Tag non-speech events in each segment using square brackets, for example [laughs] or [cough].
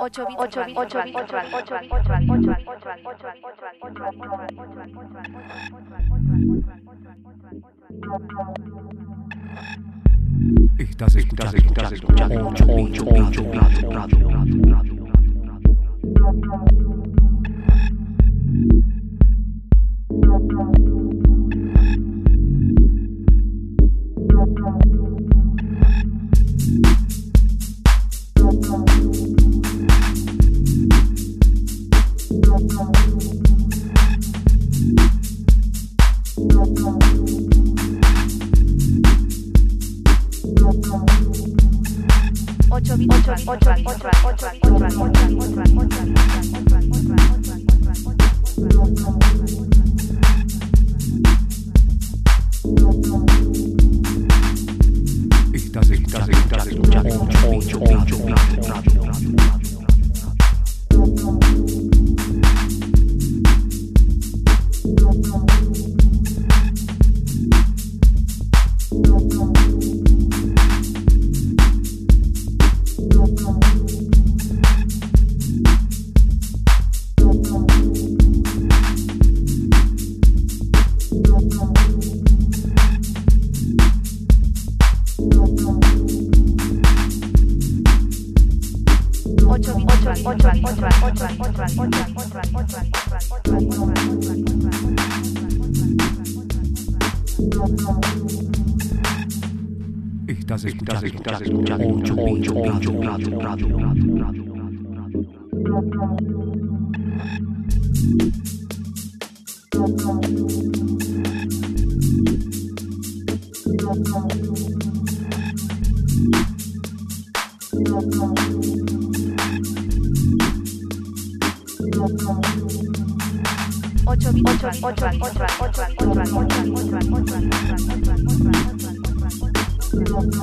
8 bits 8 bits 8 bits 8 Estás escuchando, estás escuchando 8 8 8 radio, radio, radio, radio. Ocho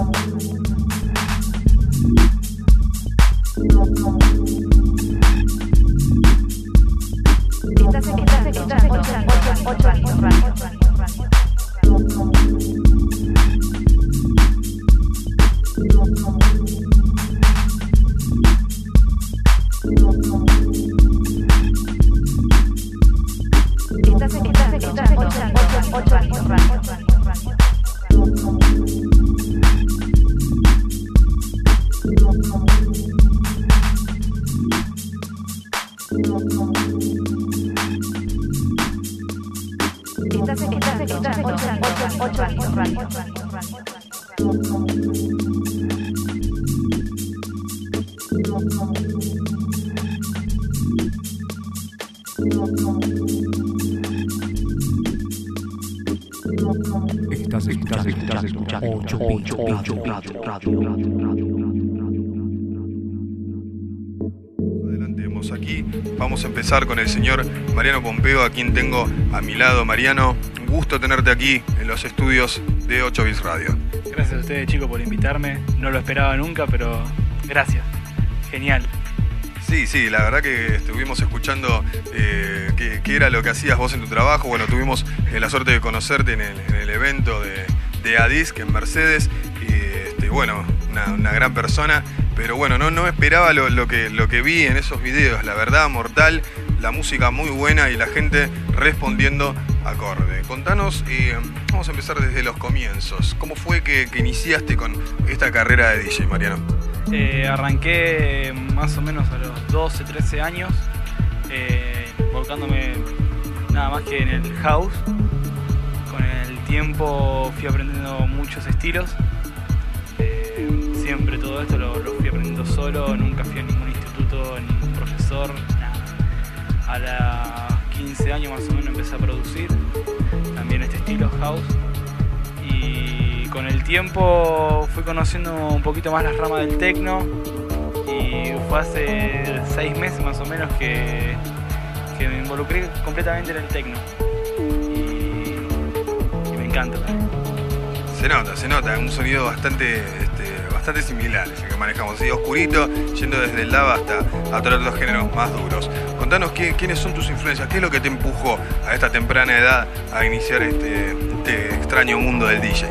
8 Con el señor Mariano Pompeo, a quien tengo a mi lado. Mariano, un gusto tenerte aquí en los estudios de 8 Bits Radio. Gracias a ustedes chicos por invitarme. No lo esperaba nunca, pero gracias. Genial. Sí, sí, la verdad que estuvimos escuchando eh, qué, qué era lo que hacías vos en tu trabajo. Bueno, tuvimos eh, la suerte de conocerte en el, en el evento de, de Adis, que en Mercedes. Y este, bueno, una, una gran persona. Pero bueno, no, no esperaba lo, lo que, lo que vi en esos videos. La verdad, mortal. La música muy buena y la gente respondiendo acorde. Contanos, eh, vamos a empezar desde los comienzos. ¿Cómo fue que, iniciaste con esta carrera de DJ, Mariano? Eh, arranqué más o menos a los 12, 13 años, eh, volcándome nada más que en el house. Con el tiempo fui aprendiendo muchos estilos. Eh, siempre todo esto lo, lo fui aprendiendo solo, nunca fui a ningún instituto, ningún profesor. A los 15 años más o menos empecé a producir también este estilo house. Y con el tiempo fui conociendo un poquito más las ramas del techno. Y fue hace 6 meses más o menos que, que me involucré completamente en el techno. Y, me encanta también. Se nota, se nota, un sonido bastante, este, bastante similar el que manejamos, así oscurito, yendo desde el lava hasta a todos los géneros más duros. Contanos quiénes son tus influencias, qué es lo que te empujó a esta temprana edad a iniciar este, este extraño mundo del DJ.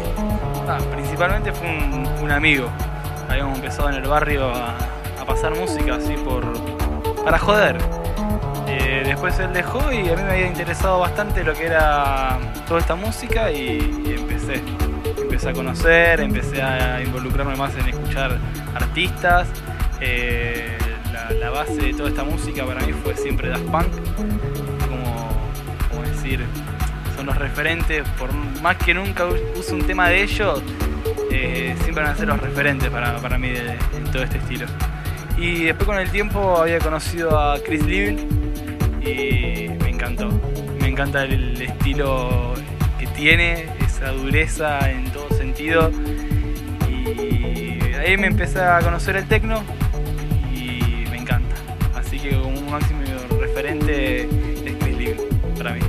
Ah, principalmente fue un, amigo. Habíamos empezado en el barrio a, pasar música así por para joder. Eh, después él dejó y a mí me había interesado bastante lo que era toda esta música y, y empecé. Empecé a conocer, empecé a involucrarme más en escuchar artistas. Eh, la, base de toda esta música para mí fue siempre Daft Punk. Como, decir, son los referentes, por más que nunca use un tema de ellos, eh, siempre van a ser los referentes para, para mí de- en todo este estilo. Y después con el tiempo había conocido a Chris Livell y me encantó. Me encanta el estilo que tiene, esa dureza en todo sentido. Y ahí me empecé a conocer el techno que como un máximo referente es Chris Livell para mí.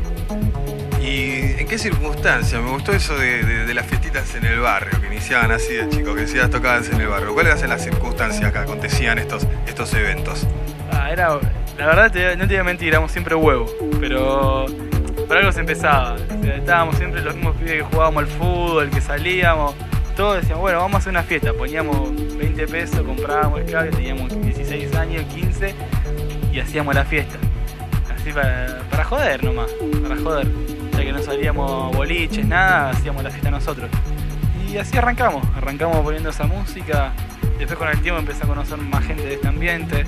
¿Y en qué circunstancia? Me gustó eso de, de- de las fiestitas en el barrio, que iniciaban así de chicos, que decías tocadas en el barrio. ¿Cuáles eran las circunstancias que acontecían estos, estos eventos? Ah, era, la verdad te- no te voy a mentir, éramos siempre huevos, pero por algo se empezaba. O sea, estábamos siempre los mismos pibes que jugábamos al fútbol, que salíamos, todos decíamos, bueno, vamos a hacer una fiesta, poníamos 20 pesos, comprábamos el cable, teníamos 16 años, 15 y hacíamos la fiesta. Así para, para joder nomás, para joder. Ya que no salíamos boliches, nada, hacíamos la fiesta nosotros. Y así arrancamos, arrancamos poniendo esa música. Después con el tiempo empecé a conocer más gente de este ambiente,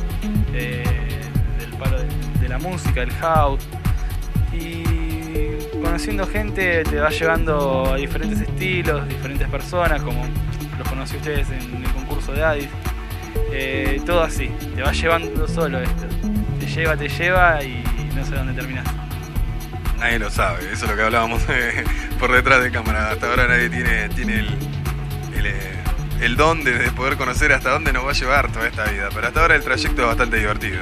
eh, del palo de, la música, el house. Y conociendo gente te va llevando a diferentes estilos, diferentes personas, como los conocí ustedes en el concurso de Addis. Eh, todo así, te va llevando solo esto. Lleva, te lleva y no sé dónde terminas. Nadie lo sabe, eso es lo que hablábamos [laughs] eh, por detrás de cámara. Hasta ahora nadie tiene, tiene el, el, eh, el don de, de poder conocer hasta dónde nos va a llevar toda esta vida. Pero hasta ahora el trayecto es bastante divertido.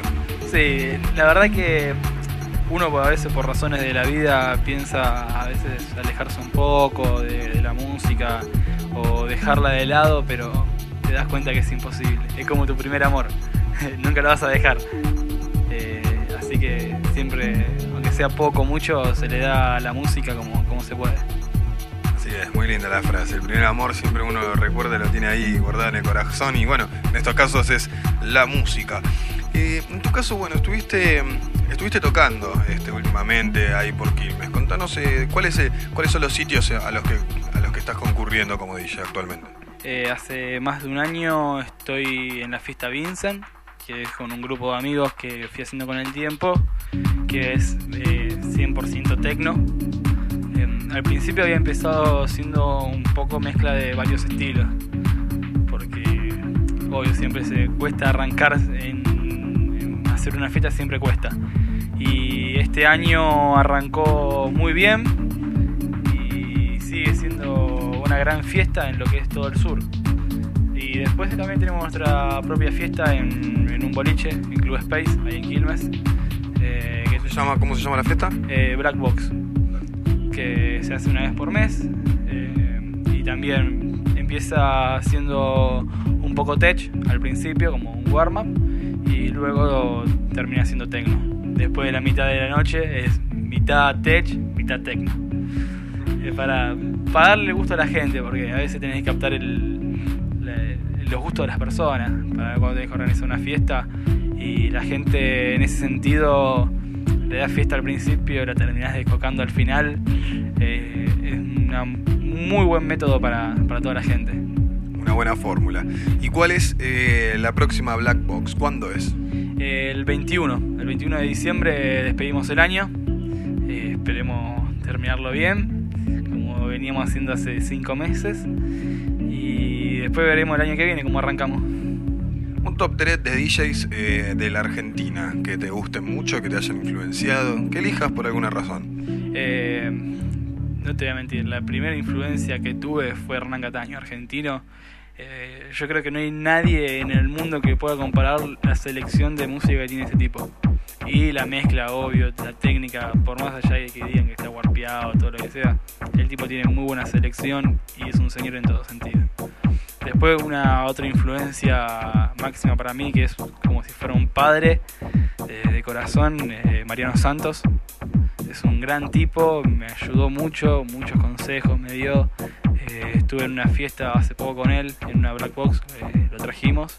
Sí, la verdad que uno a veces por razones de la vida piensa a veces alejarse un poco de, de la música o dejarla de lado, pero te das cuenta que es imposible. Es como tu primer amor, [laughs] nunca lo vas a dejar. Así que siempre, aunque sea poco o mucho, se le da a la música como, como se puede. Así es, muy linda la frase. El primer amor siempre uno lo recuerda, lo tiene ahí guardado en el corazón. Y bueno, en estos casos es la música. Eh, en tu caso, bueno, estuviste, estuviste tocando este, últimamente ahí por Quilmes. Contanos eh, ¿cuáles, eh, cuáles son los sitios a los que, a los que estás concurriendo como DJ actualmente. Eh, hace más de un año estoy en la fiesta Vincent, que es con un grupo de amigos que fui haciendo con el tiempo, que es eh, 100% tecno. Em, al principio había empezado siendo un poco mezcla de varios estilos, porque obvio siempre se cuesta arrancar en, en hacer una fiesta, siempre cuesta. Y este año arrancó muy bien y sigue siendo una gran fiesta en lo que es todo el sur. Y después también tenemos nuestra propia fiesta en, un boliche, en Club Space, ahí en Quilmes, eh, que ¿Se llama, ¿Cómo se llama la fiesta? eh, Black Box, que se hace una vez por mes eh, y también empieza siendo un poco tech al principio, como un warm-up, y luego termina siendo techno. Después de la mitad de la noche es mitad tech, mitad techno. Para, para darle gusto a la gente, porque a veces tenés que captar el, los gustos de las personas, para cuando tenés que organizar una fiesta y la gente en ese sentido le das fiesta al principio, la terminás descocando al final. eh, es un muy buen método para, para toda la gente. Una buena fórmula. ¿Y cuál es eh, la próxima Black Box? ¿Cuándo es? El 21, el 21 de diciembre despedimos el año. Eh, esperemos terminarlo bien, como veníamos haciendo hace 5 meses. Después veremos el año que viene cómo arrancamos. Un top 3 de DJs eh, de la Argentina que te gusten mucho, que te hayan influenciado, que elijas por alguna razón. Eh, no te voy a mentir, la primera influencia que tuve fue Hernán Cataño, argentino. Eh, yo creo que no hay nadie en el mundo que pueda comparar la selección de música que tiene este tipo. Y la mezcla, obvio, la técnica, por más allá de que digan que está warpeado, todo lo que sea, el tipo tiene muy buena selección y es un señor en todo sentido. Después una otra influencia máxima para mí, que es como si fuera un padre eh, de corazón, eh, Mariano Santos. Es un gran tipo, me ayudó mucho, muchos consejos me dio. Eh, estuve en una fiesta hace poco con él, en una black box, lo trajimos.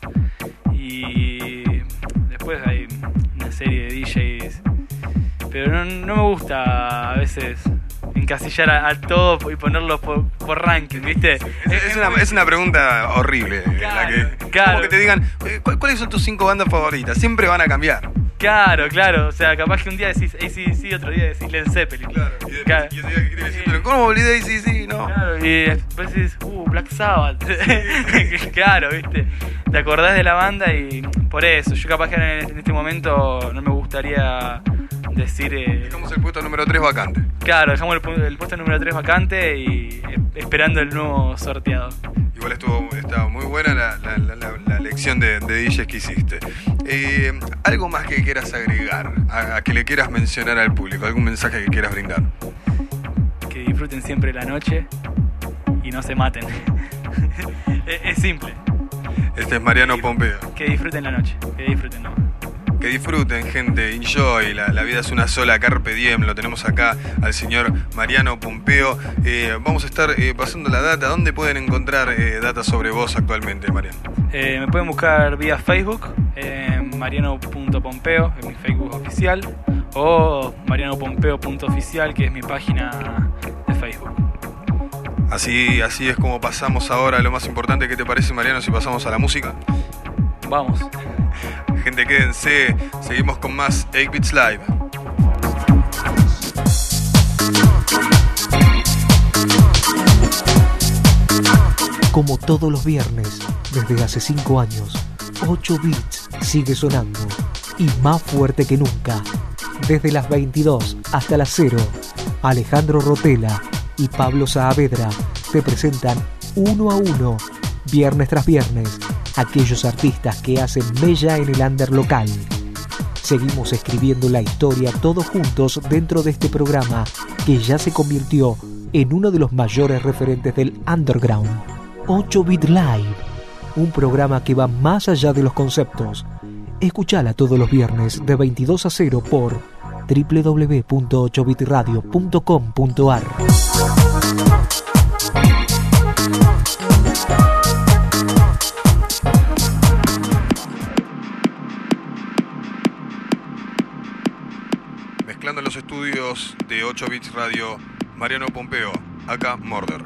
Y después hay una serie de DJs. Pero no me gusta a veces encasillar a, a todos y ponerlos por, por ranking, ¿viste? Es, una, es una pregunta horrible. la que, claro. Como que te digan, "Eh, ¿cu- ¿cuáles son tus cinco bandas favoritas? Siempre van a cambiar. Claro, claro. O sea, capaz que un día decís ACDC, otro día decís Led Zeppelin. Y después- Claro. y ese día que decir, pero ¿cómo olvidé? Sí, sí, no. Claro, y después dices, uh, Black Sabbath. [laughs] claro, viste. Te acordás de la banda y por eso. Yo capaz que en, en este momento no me gustaría decir. eh, Dejamos el puesto número 3 vacante. claro, dejamos el, pu- el puesto número 3 vacante y eh, esperando el nuevo sorteado. Igual estuvo estaba muy buena la, la, la- la- la lección de, de DJs que hiciste. Eh, ¿Algo más que quieras agregar? A, a que le quieras mencionar al público? ¿Algún mensaje que quieras brindar? Que disfruten siempre la noche y no se maten. [laughs] es, es simple. Este es Mariano Pompeo. Que disfruten la noche. Que disfruten, ¿no? Que disfruten, gente. Enjoy. La, la vida es una sola. Carpe diem. Lo tenemos acá al señor Mariano Pompeo. Eh, vamos a estar eh, pasando la data. ¿Dónde pueden encontrar eh, data sobre vos actualmente, Mariano? Eh, me pueden buscar vía Facebook, mariano.pompeo, es mi Facebook oficial, o marianopompeo.oficial, que es mi página de Facebook. Así, así es como pasamos ahora lo más importante. ¿Qué te parece, Mariano, si pasamos a la música? Vamos. Gente, quédense. Seguimos con más 8 Bits Live. Como todos los viernes, desde hace 5 años, 8 bits sigue sonando y más fuerte que nunca. Desde las 22 hasta las 0, Alejandro Rotela y Pablo Saavedra te presentan uno a uno, viernes tras viernes, aquellos artistas que hacen mella en el under local. Seguimos escribiendo la historia todos juntos dentro de este programa que ya se convirtió en uno de los mayores referentes del underground. 8 Bit Live, un programa que va más allá de los conceptos. Escuchala todos los viernes de 22 a 0 por www.8bitradio.com.ar. en los estudios de 8 Bits Radio, Mariano Pompeo, acá Murder.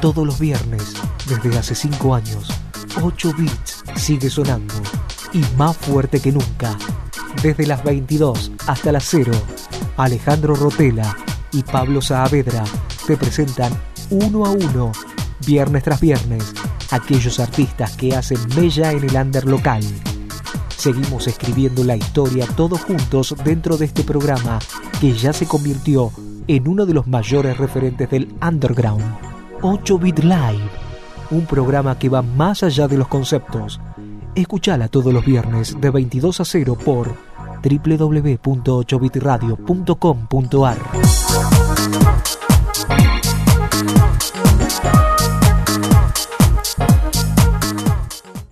Todos los viernes, desde hace 5 años, 8 bits sigue sonando y más fuerte que nunca. Desde las 22 hasta las 0, Alejandro Rotela y Pablo Saavedra te presentan uno a uno, viernes tras viernes, aquellos artistas que hacen mella en el under local. Seguimos escribiendo la historia todos juntos dentro de este programa que ya se convirtió en uno de los mayores referentes del underground. 8 Bit Live, un programa que va más allá de los conceptos. Escuchala todos los viernes de 22 a 0 por www.8bitradio.com.ar.